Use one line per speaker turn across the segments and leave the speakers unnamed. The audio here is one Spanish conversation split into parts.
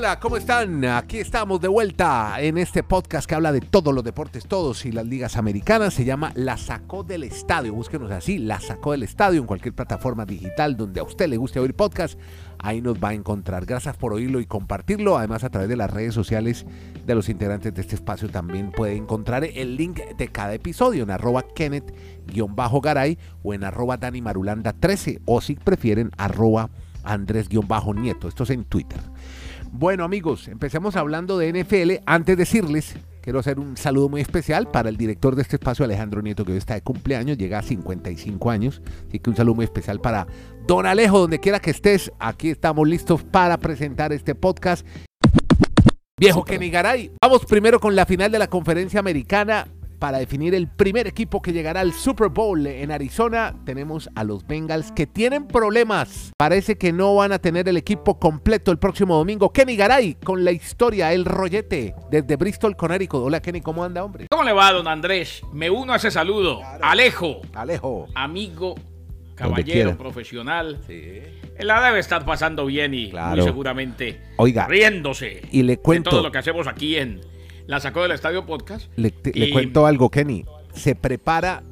hola, ¿cómo están? Aquí estamos de vuelta en este podcast que habla de todos los deportes, todos y las ligas americanas. Se llama La Sacó del Estadio. Búsquenos así, La Sacó del Estadio en cualquier plataforma digital donde a usted le guste oír podcast. Ahí nos va a encontrar. Gracias por oírlo y compartirlo. Además, a través de las redes sociales de los integrantes de este espacio también puede encontrar el link de cada episodio en arroba Kenneth-Garay o en arroba Dani Marulanda 13 o si prefieren arroba Andrés-Nieto. Esto es en Twitter. Bueno amigos, empecemos hablando de NFL. Antes de decirles, quiero hacer un saludo muy especial para el director de este espacio, Alejandro Nieto, que hoy está de cumpleaños, llega a 55 años. Así que un saludo muy especial para Don Alejo, donde quiera que estés. Aquí estamos listos para presentar este podcast. Viejo Kenny Garay, vamos primero con la final de la conferencia americana para definir el primer equipo que llegará al Super Bowl en Arizona. Tenemos a los Bengals que tienen problemas. Parece que no van a tener el equipo completo el próximo domingo. Kenny Garay con la historia, el rollete desde Bristol, Connecticut. Hola Kenny, ¿cómo anda, hombre?
¿Cómo le va, don Andrés? Me uno a ese saludo. Alejo.
Alejo.
Amigo, caballero, profesional. Sí. La debe estar pasando bien y muy seguramente
Oiga,
riéndose
y le cuento,
de todo lo que hacemos aquí en la sacó del Estadio Podcast.
Le, cuento algo, Kenny. Se prepara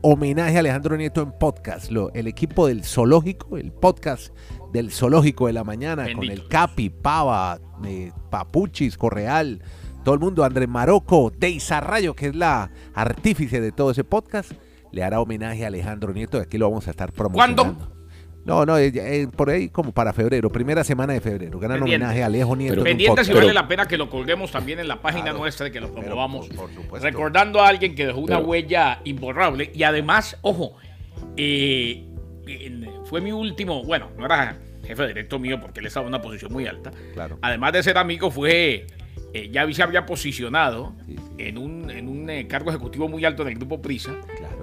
homenaje a Alejandro Nieto en podcast. Lo, el equipo del Zoológico, el podcast del Zoológico de la Mañana, con el Capi, Pava, eh, Papuchis, Correal, todo el mundo, Andrés Maroco, Deizarrayo, que es la artífice de todo ese podcast, le hará homenaje a Alejandro Nieto y aquí lo vamos a estar promocionando.
¿Cuándo?
No, no, eh, por ahí como para febrero, primera semana de febrero. Gran homenaje a Alejo Nieto.
Pero, pendiente si vale la pena que lo colguemos también en la página nuestra, que lo promovamos. recordando a alguien que dejó una huella imborrable. Y además, ojo, eh, fue mi último, bueno, no era jefe directo mío porque él estaba en una posición muy alta.
Claro.
Además de ser amigo, fue eh, ya se había posicionado en un, en un eh, cargo ejecutivo muy alto en el grupo Prisa.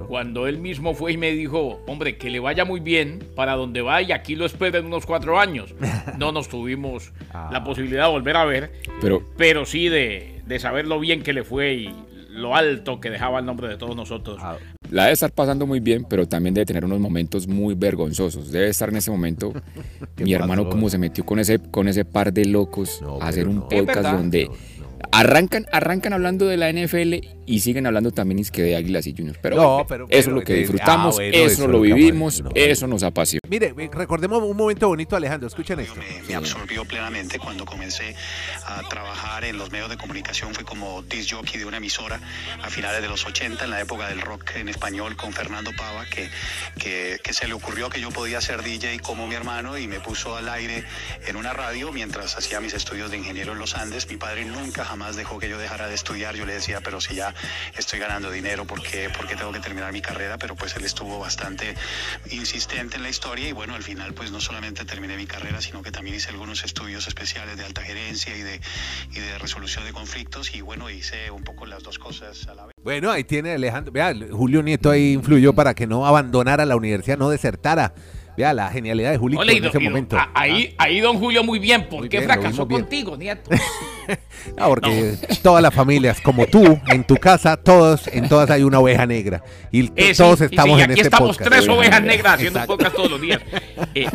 Cuando él mismo fue y me dijo, hombre, que le vaya muy bien para donde va y aquí lo esperen unos cuatro años. No nos tuvimos la ah. posibilidad de volver a ver, pero, pero sí de, de saber lo bien que le fue y lo alto que dejaba el nombre de todos nosotros. Ah.
La debe estar pasando muy bien, pero también debe tener unos momentos muy vergonzosos. Debe estar en ese momento mi hermano como se metió con ese, con ese par de locos a hacer un podcast donde arrancan, arrancan hablando de la NFL y siguen hablando también es que de Águilas y Juniors. Pero, eso es lo que disfrutamos, ah, eso, lo vivimos, eso nos apasiona.
Mire, recordemos un momento bonito, Alejandro, escuchen esto.
Me, absorbió plenamente cuando comencé a trabajar en los medios de comunicación. Fui como disc jockey de una emisora a finales de los 80, en la época del rock en español, con Fernando Pava, que, que, que se le ocurrió que yo podía ser DJ como mi hermano y me puso al aire en una radio mientras hacía mis estudios de ingeniero en los Andes. Mi padre nunca jamás dejó que yo dejara de estudiar. Yo le decía, pero si ya estoy ganando dinero, porque porque tengo que terminar mi carrera? Pero pues él estuvo bastante insistente en la historia y bueno, al final pues no solamente terminé mi carrera, sino que también hice algunos estudios especiales de alta gerencia y de, y de resolución de conflictos y bueno, hice un poco las dos cosas a la vez.
Bueno, ahí tiene Alejandro, vea, Julio Nieto ahí influyó para que no abandonara la universidad, no desertara. Vea la genialidad de Julio en ese momento.
Ahí, ahí don Julio muy bien, ¿por qué fracasó contigo, Nieto?
no, porque todas las familias, como tú, en tu casa, todos, en todas hay una oveja negra. Y eh, todos estamos en
aquí
este
estamos tres ovejas negras haciendo podcast todos los días. Eh,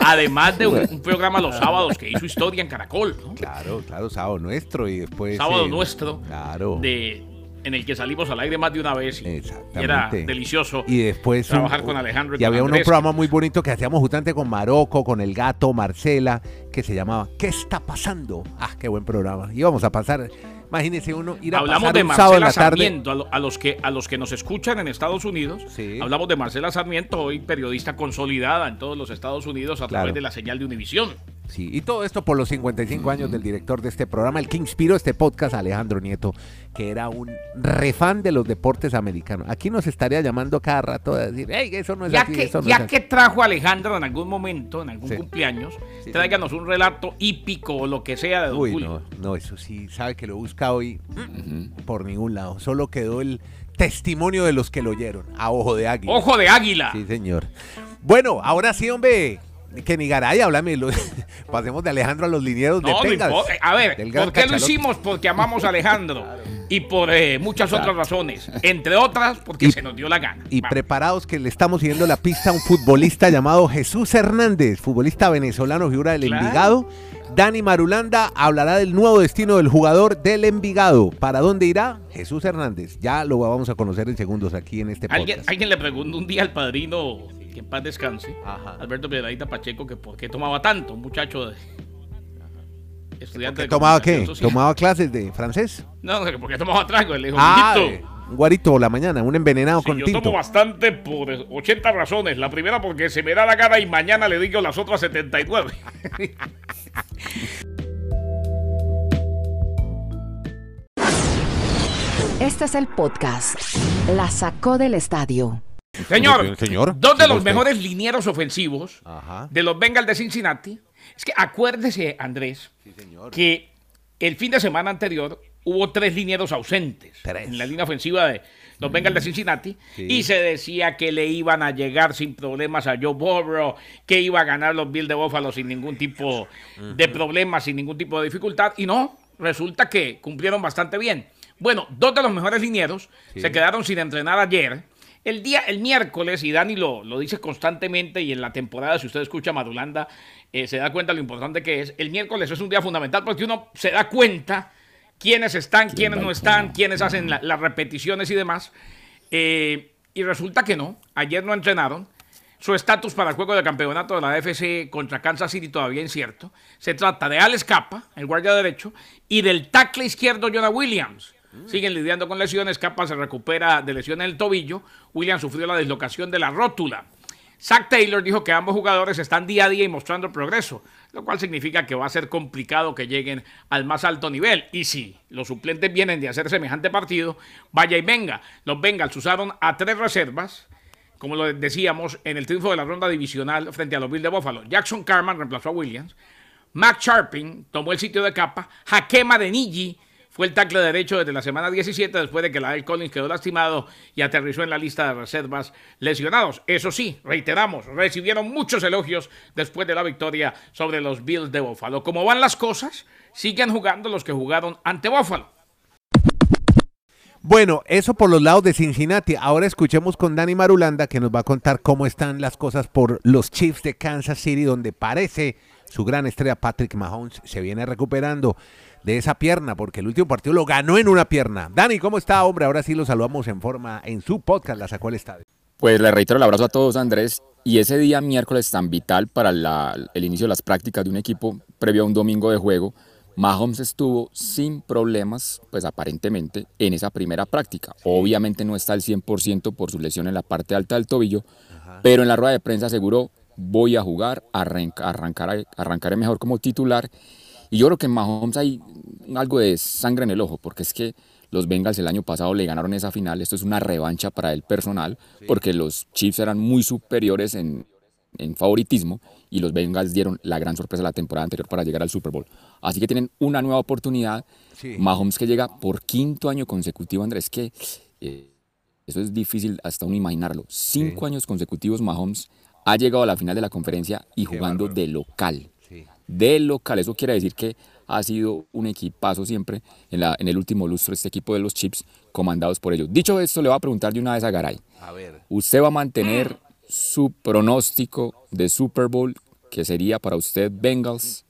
además de un, programa los sábados que hizo historia en Caracol.
Claro, claro, sábado nuestro y después.
Sábado nuestro.
Claro.
De en el que salimos al aire más de una vez. Y era delicioso
y después
trabajar con Alejandro
y, había un programa muy bonito que hacíamos justamente con Marocco con el gato Marcela que se llamaba ¿Qué está pasando? ah qué buen programa. Íbamos a pasar Imagínese uno ir a
Hablamos de Marcela Sarmiento, a, los que, a los que nos escuchan en Estados Unidos. Hablamos de Marcela Sarmiento, hoy periodista consolidada en todos los Estados Unidos a través de la señal de Univisión.
Sí, y todo esto por los 55 años del director de este programa, el que inspiró este podcast, Alejandro Nieto, que era un refán de los deportes americanos. Aquí nos estaría llamando cada rato a decir, hey, eso no es
ya
así,
que, Ya que trajo Alejandro en algún momento, en algún cumpleaños, tráiganos un relato hípico o lo que sea de Don
Uy, no, no, eso sí, sabe que lo busca hoy por ningún lado. Solo quedó el testimonio de los que lo oyeron, a ojo de águila.
¡Ojo de águila!
Sí, señor. Bueno, ahora sí, hombre que ni Garay, háblame. pasemos de Alejandro a los linieros de
A ver, ¿por qué lo hicimos? Porque amamos a Alejandro. Y por eh, muchas otras razones. Entre otras, porque se nos dio la gana.
Y preparados que le estamos siguiendo la pista a un futbolista llamado Jesús Hernández, futbolista venezolano, figura del Envigado Dani Marulanda hablará del nuevo destino del jugador del Envigado. ¿Para dónde irá? Jesús Hernández. Ya lo vamos a conocer en segundos aquí en este
podcast. ¿Alguien, le preguntó un día al padrino, que en paz descanse, Alberto Piedradita Pacheco, que por qué tomaba tanto, un muchacho de,
estudiante ¿Tomaba qué? ¿Tomaba clases de francés?
No, porque tomaba trago. Le dijo,
ah, un guarito la mañana, un envenenado con yo
Yo tomo bastante por 80 razones. La primera porque se me da la gana y mañana le digo las otras 79.
Este es el podcast. La sacó del estadio.
Señor, señor dos de los mejores linieros ofensivos de los Bengals de Cincinnati. Es que acuérdese, Andrés, que el fin de semana anterior hubo tres linieros ausentes en la línea ofensiva de los Bengals de Cincinnati y se decía que le iban a llegar sin problemas a Joe Burrow, que iba a ganar los Bills de Buffalo sin ningún tipo de problemas, sin ningún tipo de dificultad y no, resulta que cumplieron bastante bien. Bueno, dos de los mejores linieros se quedaron sin entrenar ayer. El día, el miércoles, y Dani lo, lo dice constantemente y en la temporada, si usted escucha Madulanda, eh, se da cuenta lo importante que es. El miércoles es un día fundamental porque uno se da cuenta quiénes están, quiénes no están, quiénes hacen las repeticiones y demás. Eh, y resulta que no, ayer no entrenaron. Su estatus para el juego de campeonato de la FC contra Kansas City todavía incierto. Se trata de Alex Capa, el guardia derecho, y del tackle izquierdo Jonah Williams. Siguen lidiando con lesiones. Capa se recupera de lesión en el tobillo. Williams sufrió la dislocación de la rótula. Zach Taylor dijo que ambos jugadores están día a día y mostrando progreso, lo cual significa que va a ser complicado que lleguen al más alto nivel. Y si los suplentes vienen de hacer semejante partido, vaya y venga. Los Bengals usaron a tres reservas, como lo decíamos, en el triunfo de la ronda divisional frente a los Bills de Buffalo. Jackson Carman reemplazó a Williams. Mac Sharping tomó el sitio de capa. Hakema de Niji fue el tackle derecho desde la semana 17 después de que la Collins quedó lastimado y aterrizó en la lista de reservas lesionados. Eso sí, reiteramos, recibieron muchos elogios después de la victoria sobre los Bills de Buffalo. ¿Cómo van las cosas? Siguen jugando los que jugaron ante Buffalo.
Bueno, eso por los lados de Cincinnati. Ahora escuchemos con Dani Marulanda que nos va a contar cómo están las cosas por los Chiefs de Kansas City, donde parece su gran estrella Patrick Mahomes se viene recuperando de esa pierna, porque el último partido lo ganó en una pierna. Dani, ¿cómo está, hombre? Ahora sí lo saludamos en forma en su podcast, La Sacó el Estadio.
Pues le reitero el abrazo a todos, Andrés. Y ese día miércoles tan vital para el inicio de las prácticas de un equipo previo a un domingo de juego, Mahomes estuvo sin problemas, pues aparentemente, en esa primera práctica. Obviamente no está al 100% por su lesión en la parte alta del tobillo, pero en la rueda de prensa aseguró, voy a jugar, arrancar, arrancaré mejor como titular y yo creo que en Mahomes hay algo de sangre en el ojo, porque es que los Bengals el año pasado le ganaron esa final. Esto es una revancha para el personal, porque los Chiefs eran muy superiores en, favoritismo y los Bengals dieron la gran sorpresa la temporada anterior para llegar al Super Bowl. Así que tienen una nueva oportunidad. Mahomes que llega por quinto año consecutivo, Andrés, que eh, eso es difícil hasta uno imaginarlo. Cinco años consecutivos Mahomes ha llegado a la final de la conferencia y jugando de local de local. Eso quiere decir que ha sido un equipazo siempre en, la, en el último lustro este equipo de los Chips comandados por ellos. Dicho esto, le voy a preguntar de una vez a Garay. A ver. ¿Usted va a mantener su pronóstico de Super Bowl que sería para usted Bengals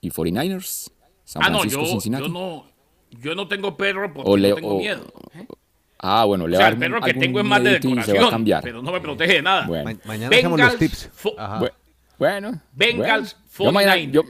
y 49ers?
ah, no yo, no, yo no tengo perro porque no tengo miedo. ¿eh?
Ah, bueno,
le o sea, el perro que tengo es más de decoración, pero no me protege de nada.
Bueno. mañana hacemos los tips.
Bueno.
Bengals,
yo,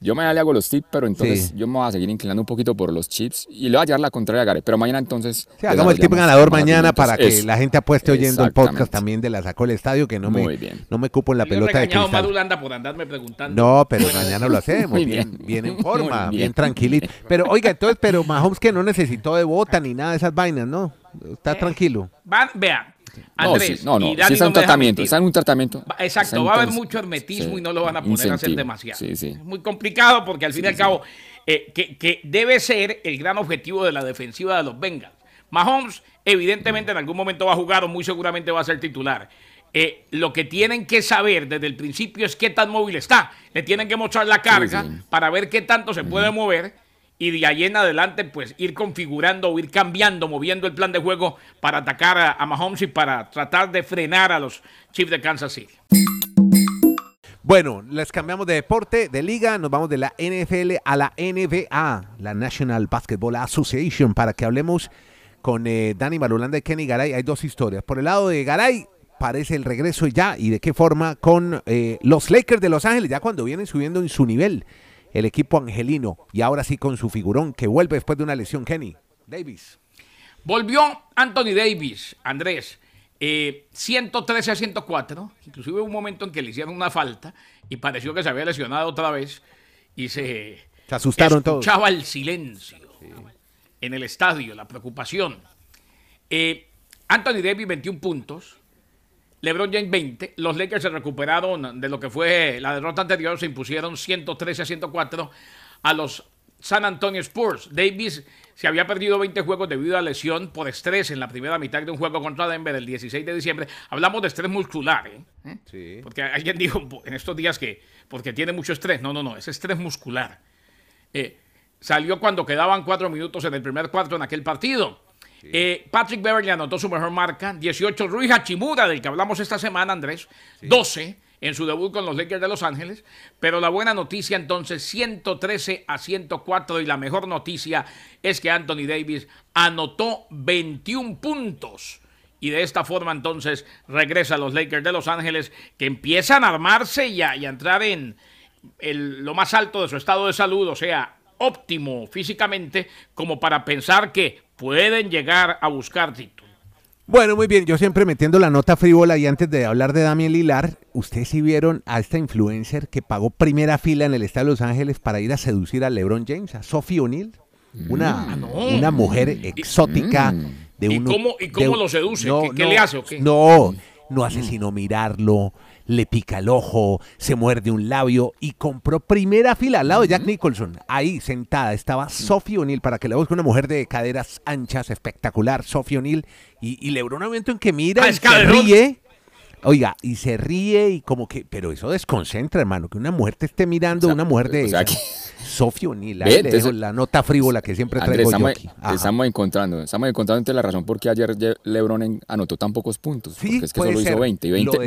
yo, mañana le hago los tips, pero entonces yo me voy a seguir inclinando un poquito por los chips y le voy a llevar la contraria a Gary. Pero mañana entonces.
Sí, hagamos el tip ganador mañana para que la gente apueste oyendo el podcast también de la sacó el estadio, que no me, no me cupo en la pelota de cristal.
Madulanda por andarme preguntando.
No, pero mañana lo hacemos. bien, bien, en forma, bien. tranquilito. Pero oiga, entonces, pero Mahomes que no necesitó de bota ni nada de esas vainas, ¿no? Está eh, tranquilo.
Van, vea, Andrés,
no, no, no. está en un tratamiento, está en un tratamiento.
Exacto, va a haber mucho hermetismo y no lo van a poner a hacer demasiado. Es muy complicado porque al fin y al cabo, eh, que, debe ser el gran objetivo de la defensiva de los Bengals. Mahomes, evidentemente, en algún momento va a jugar o muy seguramente va a ser titular. Eh, lo que tienen que saber desde el principio es qué tan móvil está. Le tienen que mostrar la carga para ver qué tanto se puede mover y de ahí en adelante pues ir configurando o ir cambiando, moviendo el plan de juego para atacar a, Mahomes y para tratar de frenar a los Chiefs de Kansas City.
Bueno, les cambiamos de deporte, de liga, nos vamos de la NFL a la NBA, la National Basketball Association, para que hablemos con eh, Dani Marulanda y Kenny Garay. Hay dos historias. Por el lado de Garay, parece el regreso ya y de qué forma con eh, los Lakers de Los Ángeles, ya cuando vienen subiendo en su nivel el equipo angelino y ahora sí con su figurón que vuelve después de una lesión, Kenny. Davis.
Volvió Anthony Davis, Andrés. 113 eh, a 104, inclusive hubo un momento en que le hicieron una falta y pareció que se había lesionado otra vez y se,
se asustaron todos.
Escuchaba el silencio en el estadio, la preocupación. Eh, Anthony Davis 21 puntos, LeBron James 20, los Lakers se recuperaron de lo que fue la derrota anterior, se impusieron 113 a 104 a los San Antonio Spurs. Davis se había perdido 20 juegos debido a lesión por estrés en la primera mitad de un juego contra Denver el 16 de diciembre. Hablamos de estrés muscular, ¿eh? ¿Eh? Sí. Porque alguien dijo en estos días que porque tiene mucho estrés. No, no, no, es estrés muscular. Eh, salió cuando quedaban cuatro minutos en el primer cuarto en aquel partido. Patrick Beverly anotó su mejor marca, 18 Rui Hachimura, del que hablamos esta semana, Andrés, 12 en su debut con los Lakers de Los Ángeles. Pero la buena noticia entonces, 113 a 104 y la mejor noticia es que Anthony Davis anotó 21 puntos. Y de esta forma entonces regresa a los Lakers de Los Ángeles que empiezan a armarse y a, entrar en lo más alto de su estado de salud, o sea, óptimo físicamente, como para pensar que pueden llegar a buscar títulos.
Bueno, muy bien, yo siempre metiendo la nota frívola y antes de hablar de Damián Lilar, ustedes sí vieron a esta influencer que pagó primera fila en el estado de Los Ángeles para ir a seducir a LeBron James, a Sophie O'Neill, una, mm. una mujer exótica mm. de un...
¿Y cómo, lo seduce? ¿Qué, le hace o qué?
No, no hace sino mirarlo, le pica el ojo, se muerde un labio y compró primera fila al lado de Jack Nicholson. Ahí sentada estaba Sophie O'Neill para que la busque una mujer de caderas anchas, espectacular, Sophie O'Neill. Y, y le un momento en que mira y se ríe. Oiga, y se ríe y como que, pero eso desconcentra, hermano, que una mujer te esté mirando, una mujer de... Sofía O'Neill, la nota frívola que siempre traigo
estamos,
yo aquí.
Estamos encontrando, estamos encontrando la razón por qué ayer LeBron anotó tan pocos puntos. Sí, porque es que solo hizo 20 y 20,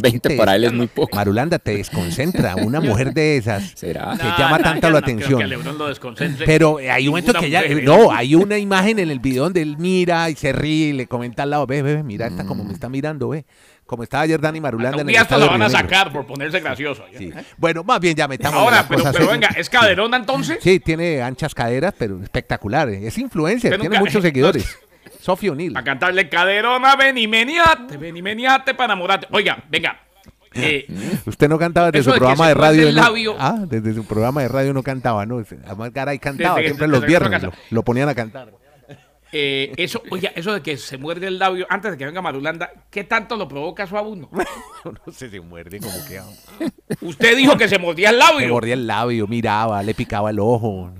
20, para él es muy poco.
Marulanda te desconcentra, una mujer de esas ¿Será? que llama tanto la atención. Pero hay un momento que ya, no, hay una imagen en el video donde él mira y se ríe y le comenta al lado, ve, ve, mira, esta como me mm. está mirando, ve como estaba ayer Dani Marulanda.
Un hasta lo van a sacar por ponerse gracioso.
Sí. Bueno, más bien ya metamos.
Ahora, pero, pero venga, ¿es caderona entonces?
Sí, tiene anchas caderas, pero espectacular. Es influencer, tiene muchos seguidores. Sofía O'Neill.
A cantarle caderona, ven y meniate, ven y meniate para enamorarte. Oiga, venga.
Eh, Usted no cantaba desde su programa de radio. ah, desde su programa de radio no cantaba, ¿no? Además, Garay cantaba siempre los viernes. lo ponían a cantar.
Eh, eso, oye, eso de que se muerde el labio antes de que venga Marulanda, ¿qué tanto lo provoca su abuno?
no sé, se muerde como que.
Usted dijo que se mordía el labio. Se
mordía el labio, miraba, le picaba el ojo.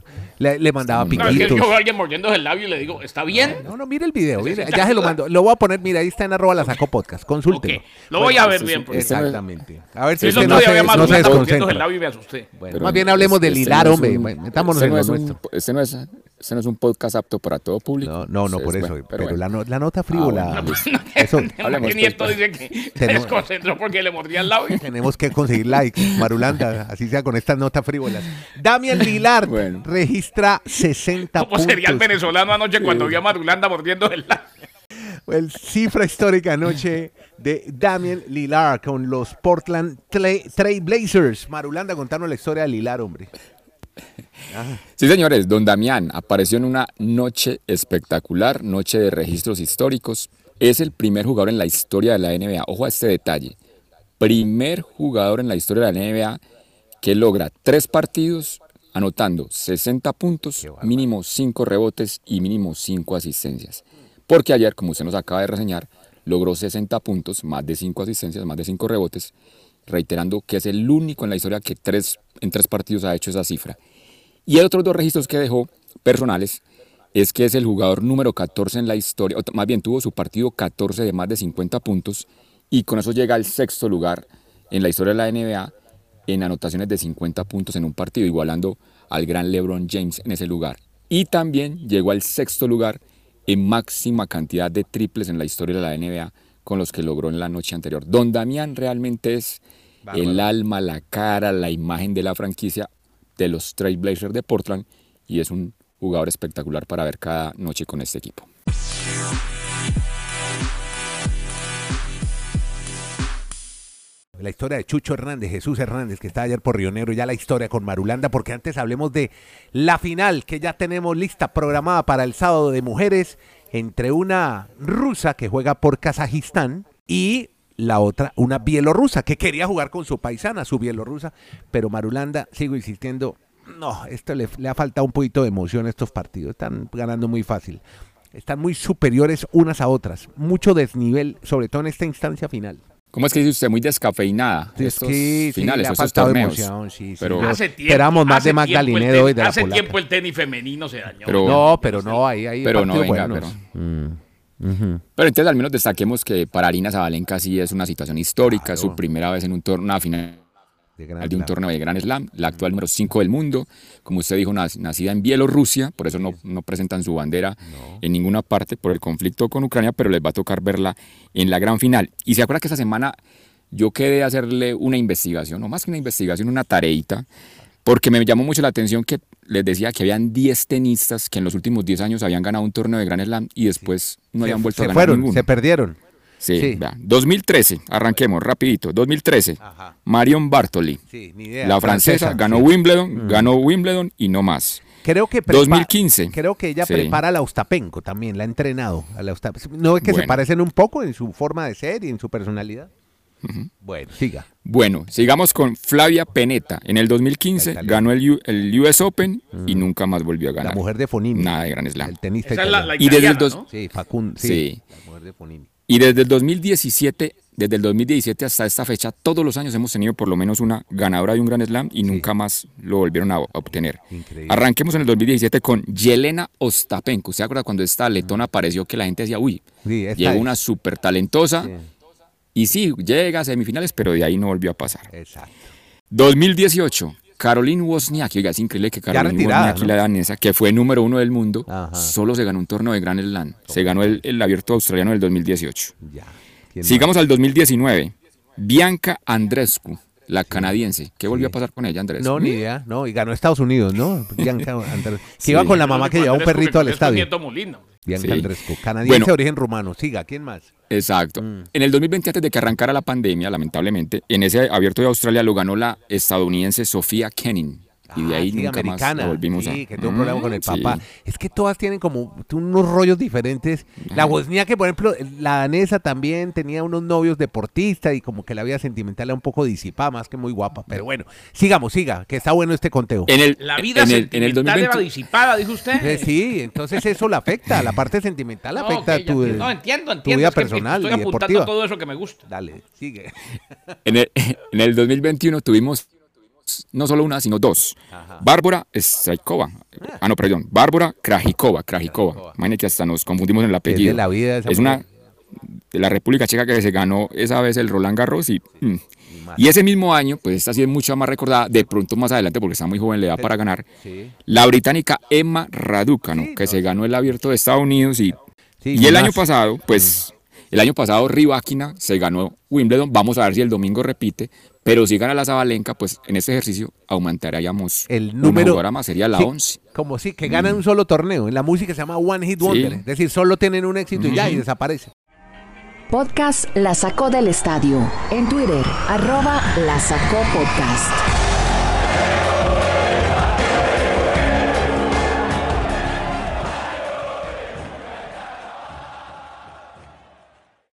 Le, mandaba piquitos. No, es
que yo alguien mordiendo el labio y le digo, ¿está bien?
No, no, mire el video. ya se lo mando. Lo voy a poner, mira, ahí está en arroba la saco podcast. Consulte.
Lo voy a ver bien.
Exactamente. A ver si usted no, se, no se desconcentra.
El labio y me asusté.
Bueno, más bien hablemos del hilar, hombre. Metámonos en lo nuestro.
Este no es ese no es un podcast apto para todo público.
No, no, no por eso. pero, la, la, nota frívola. Ah, bueno, eso,
hablemos, Nieto pues, dice que se desconcentró porque le mordía el labio.
Tenemos que conseguir likes, Marulanda, así sea con estas notas frívolas. Damian Lillard registra 60 puntos.
¿Cómo sería el venezolano anoche cuando vio a Marulanda mordiendo el labio?
El cifra histórica anoche de Damian Lillard con los Portland Trail Blazers. Marulanda, contanos la historia de Lillard, hombre.
Sí, señores, don Damián apareció en una noche espectacular, noche de registros históricos. Es el primer jugador en la historia de la NBA. Ojo a este detalle. Primer jugador en la historia de la NBA que logra tres partidos anotando 60 puntos, mínimo 5 rebotes y mínimo 5 asistencias. Porque ayer, como usted nos acaba de reseñar, logró 60 puntos, más de 5 asistencias, más de 5 rebotes, reiterando que es el único en la historia que tres, en tres partidos ha hecho esa cifra. Y el otros dos registros que dejó personales es que es el jugador número 14 en la historia, o más bien tuvo su partido 14 de más de 50 puntos y con eso llega al sexto lugar en la historia de la NBA en anotaciones de 50 puntos en un partido, igualando al gran LeBron James en ese lugar. Y también llegó al sexto lugar en máxima cantidad de triples en la historia de la NBA con los que logró en la noche anterior. Don Damián realmente es el alma, la cara, la imagen de la franquicia de los Trailblazers de Portland y es un jugador espectacular para ver cada noche con este equipo.
la historia de Chucho Hernández, Jesús Hernández, que está ayer por Río Negro, ya la historia con Marulanda, porque antes hablemos de la final que ya tenemos lista programada para el sábado de mujeres entre una rusa que juega por Kazajistán y la otra, una bielorrusa que quería jugar con su paisana, su bielorrusa, pero Marulanda, sigo insistiendo, no, esto le, le ha faltado un poquito de emoción a estos partidos, están ganando muy fácil, están muy superiores unas a otras, mucho desnivel, sobre todo en esta instancia final.
¿Cómo es que dice usted? Muy descafeinada.
Sí,
estos
sí,
finales,
le ha
estos torneos.
emoción, sí, sí.
Pero-
Hace tiempo,
Esperamos más
hace
de Magda
tiempo el
Linedo
tenis-
y de la
Hace
polaca.
tiempo el tenis femenino se dañó.
Pero-
No, pero no, ahí hay
Pero no, venga,
buenos. Mm, ujú.
Pero entonces al menos destaquemos que para Arina Zabalenka sí es una situación histórica, su primera vez en un torneo, una final
De gran
de un torneo de Grand Slam, la actual número 5 del mundo, como usted dijo, nac- nacida en Bielorrusia, por eso no, no presentan su bandera en ninguna parte por el conflicto con Ucrania, pero les va a tocar verla en la gran final. Y se acuerda que esta semana yo quedé a hacerle una investigación, o más que una investigación, una tareita, porque me llamó mucho la atención que les decía que habían 10 tenistas que en los últimos 10 años habían ganado un torneo de Grand Slam y después no habían vuelto
se
a ganar
fueron,
ninguno.
se perdieron.
Sí,
Sí.
vea. 2013, arranquemos rapidito. 2013,
Ajá.
Marion Bartoli.
Sí, ni idea.
La francesa ganó
sí. Mm.
Wimbledon, ganó Wimbledon y no más.
Creo que prepa-
2015.
Creo que ella prepara a la Ostapenko también, la ha entrenado. A la ¿No es que se parecen un poco en su forma de ser y en su personalidad? Bueno, siga.
Bueno, sigamos con Flavia Peneta. En el 2015
italiana.
ganó el, U- el US Open y nunca más volvió a ganar.
La mujer de Fonini.
Nada de Grand Slam.
El tenista
Esa es la,
Y desde el
italiana,
dos-
¿no?
Sí, Facundo. Sí,
Sí.
La mujer de Fonini.
Y desde el 2017, desde el 2017 hasta esta fecha, todos los años hemos tenido por lo menos una ganadora de un Grand Slam y nunca más lo volvieron a, a obtener.
Increíble.
Arranquemos en el 2017 con Yelena Ostapenko. ¿Se acuerda cuando esta letona apareció que la gente decía, uy,
Sí,
llegó una súper talentosa?
Sí,
Y sí, llega a semifinales, pero de ahí no volvió a pasar.
exacto.
2018, Caroline Wozniacki. Oiga, es increíble que Caroline
retirada,
Wozniacki,
¿no?
la danesa, que fue número uno del mundo,
Ajá.
solo se ganó un torneo de Grand Slam. Se ganó el, el abierto australiano del 2018.
Ya. ¿Quién
Sigamos al 2019. Bianca Andrescu, la canadiense. ¿Qué volvió a pasar con ella, Andrescu?
No, ni idea. No, y ganó Estados Unidos, ¿no? Bianca Andres- Que
Sí.
iba con la mamá que llevaba un
Andrés
perrito al estadio.
Nieto Molina.
Bianca
Sí.
Andrescu. Canadiense
Bueno.
de origen rumano. Siga, ¿quién más?
Exacto.
Mm.
En el 2020, antes de que arrancara la pandemia, lamentablemente, en ese abierto de Australia lo ganó la estadounidense Sofía Kenin. Y de
Ah,
ahí
sí,
nunca
americana.
volvimos a...
Sí, que tuvo un problema con el
Mm, sí.
papá. Es que todas tienen como unos rollos diferentes. La que por ejemplo, la danesa también tenía unos novios deportistas y como que la vida sentimental era un poco disipada, más que muy guapa. Pero bueno, sigamos, siga, que está bueno este conteo.
En el,
La vida
en el, en
sentimental
el 2020,
era disipada, dijo usted.
Eh, Sí, entonces eso la afecta, la parte sentimental
No,
afecta
ya
tu.
No, entiendo,
tu vida
es que
personal
Estoy
y
apuntando
deportiva.
todo eso que me gusta.
Dale, sigue.
En el, en el 2021 tuvimos no solo una, sino dos. Bárbara Straikova. Ah, no, perdón. Bárbara Krajikova. Krajikova. Imagínate que hasta nos confundimos en el
Es
apellido.
de la vida esa
Es
mujer.
una de la República Checa que se ganó esa vez el Roland Garros y, mm. y ese mismo año, pues esta sí es mucho más recordada, de pronto más adelante, porque está muy joven, le da para ganar,
Sí.
la británica Emma Raducanu,
Sí,
que
no,
se ganó el abierto de Estados Unidos y,
Sí,
y el
más.
año pasado, pues el año pasado Rybakina se ganó Wimbledon, vamos a ver si el domingo repite, pero si gana la Zabalenka, pues en este ejercicio aumentaríamos
el número
jugadora más, sería la
sí,
11.
Como si que ganan un solo torneo. En la música se llama One Hit Wonder.
Sí.
Es decir, solo tienen un éxito y ya y desaparece.
Podcast La Sacó del Estadio. En Twitter, arroba La Sacó Podcast.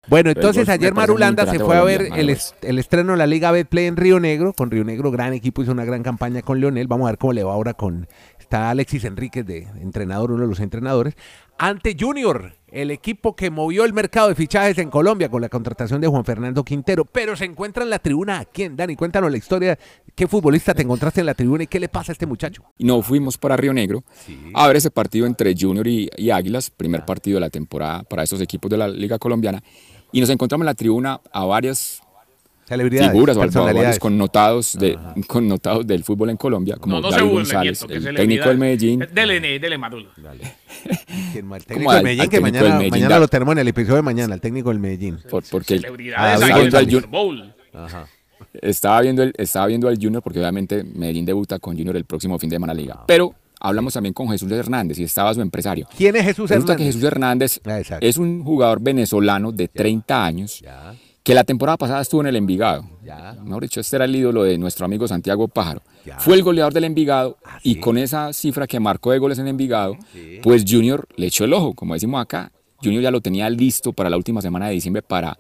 Bueno, entonces ayer Marulanda se fue a ver el, est- el estreno de la Liga Betplay en Río Negro. Con Río Negro, gran equipo, hizo una gran campaña con Leonel. Vamos a ver cómo le va ahora con... Está Alexis Enríquez de entrenador, uno de los entrenadores. Ante Junior, el equipo que movió el mercado de fichajes en Colombia con la contratación de Juan Fernando Quintero. Pero se encuentra en la tribuna. ¿A quién? Dani, cuéntanos la historia. ¿Qué futbolista te encontraste en la tribuna y qué le pasa a este muchacho?
No fuimos para Río Negro a ver ese partido entre Junior y, y Águilas, primer partido de la temporada para esos equipos de la Liga Colombiana. Y nos encontramos en la tribuna a varias
Celebridades,
figuras o varios connotados, de, connotados del fútbol en Colombia, como
No, no
David González,
Nieto,
el técnico del Medellín.
Dele, dele.
¿Quién más? El técnico del Medellín,
al
que mañana,
del Medellín,
mañana
da-
lo tenemos en el episodio de mañana, el técnico del Medellín.
por- porque
en el Bowl.
estaba viendo, el, estaba viendo al Junior porque obviamente Medellín debuta con Junior el próximo fin de semana Liga. Pero hablamos también con Jesús Hernández y estaba su empresario.
¿Quién es Jesús Resulta
que Jesús Hernández ah, es un jugador venezolano de 30 años que la temporada pasada estuvo en el Envigado. Mejor dicho, este era el ídolo de nuestro amigo Santiago Pájaro. Fue el goleador del Envigado ah, y con esa cifra que marcó de goles en Envigado, pues Junior le echó el ojo, como decimos acá. Junior ya lo tenía listo para la última semana de diciembre para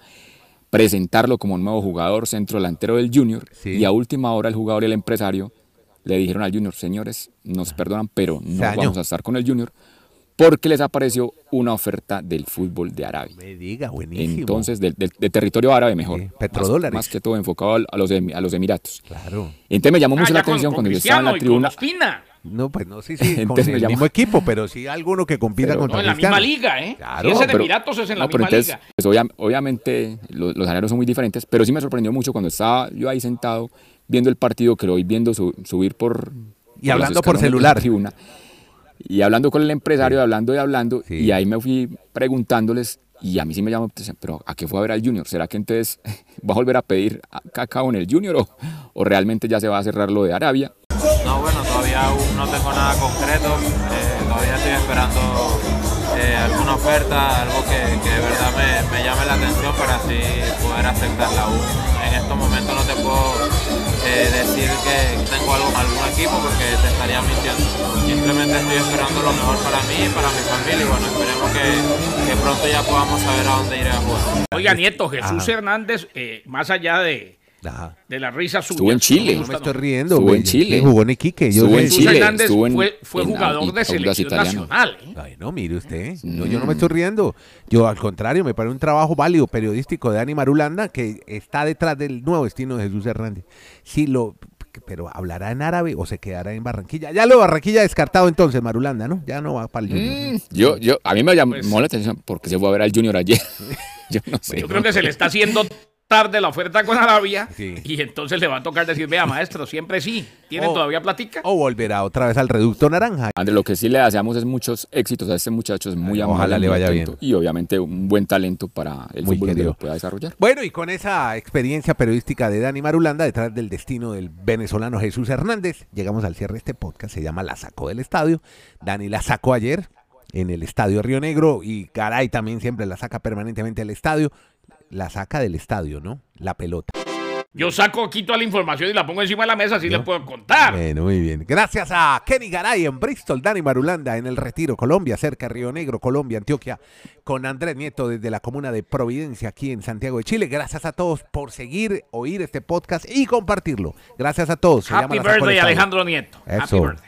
presentarlo como un nuevo jugador centro delantero del Junior. Y a última hora el jugador y el empresario le dijeron al Junior, señores, nos perdonan, pero no vamos a estar con el Junior porque les apareció una oferta del fútbol de Arabia.
Me diga, buenísimo.
Entonces, del, territorio árabe mejor.
petrodólares.
Más, que todo enfocado a los, a los Emiratos. Claro. Entonces me llamó mucho ah, la atención cuando yo estaba en la tribuna.
No, pues no, sí, sí, con el mismo equipo, pero sí alguno que compita con contra
no, en la misma liga, ¿eh? Claro, si es en Emiratos es en la misma liga.
Pues, obviamente los, los son muy diferentes, pero sí me sorprendió mucho cuando estaba yo ahí sentado viendo el partido, que lo voy viendo subir por...
Y hablando por celular.
Tribuna, y hablando con el empresario, hablando y hablando, y ahí me fui preguntándoles, y a mí sí me llamó, pero ¿a qué fue a ver al Junior? ¿Será que entonces va a volver a pedir cacao en el Junior o, o realmente ya se va a cerrar lo de Arabia?
No, bueno, todavía aún no tengo nada concreto, eh, todavía estoy esperando eh, alguna oferta, algo que, de verdad me, llame la atención para así poder aceptarla aún. En estos momentos no te puedo eh, decir que tengo algo algún equipo porque te estaría mintiendo. Simplemente estoy esperando lo mejor para mí y para mi familia y bueno, esperemos que, que pronto ya podamos saber a dónde iré a jugar.
Oiga, Nieto, Jesús Hernández, más allá de de la risa suya.
Estuvo en Chile.
No me estoy riendo.
Estuvo en Chile.
Jugó en Iquique.
Yo estuvo en Chile.
Hernández fue, fue jugador de selección nacional.
¿eh? Ay, no, mire usted. No, yo no me estoy riendo. Yo, al contrario, me parece un trabajo válido periodístico de Dani Marulanda que está detrás del nuevo destino de Jesús Hernández. Sí, lo pero hablará en árabe o se quedará en Barranquilla. Ya lo Barranquilla descartado entonces, Marulanda, ¿no? Ya no va para el Junior.
Mm, yo, yo, a mí me llamó pues la atención porque se fue a ver al Junior ayer. yo no sé.
Yo creo que se le está haciendo tarde la oferta con Arabia y entonces le va a tocar decir, vea maestro, siempre sí, ¿tienen todavía platica?
O volverá otra vez al reducto naranja.
André, lo que sí le deseamos es muchos éxitos a este muchacho, es muy amable.
Ojalá le vaya bien.
Y obviamente un buen talento para el fútbol que pueda desarrollar.
Bueno, y con esa experiencia periodística de Dani Marulanda detrás del destino del venezolano Jesús Hernández, llegamos al cierre de este podcast, se llama La Sacó del Estadio. Dani la sacó ayer en el Estadio Río Negro y Caray también siempre la saca permanentemente al estadio la saca del estadio, ¿no? La pelota.
Yo saco aquí toda la información y la pongo encima de la mesa, así le puedo contar.
Bueno, muy bien. Gracias a Kenny Garay en Bristol, Dani Marulanda en El Retiro, Colombia, cerca de Río Negro, Colombia, Antioquia, con Andrés Nieto desde la comuna de Providencia, aquí en Santiago de Chile. Gracias a todos por seguir, oír este podcast y compartirlo. Gracias a todos.
Happy birthday, Alejandro Nieto. Happy birthday.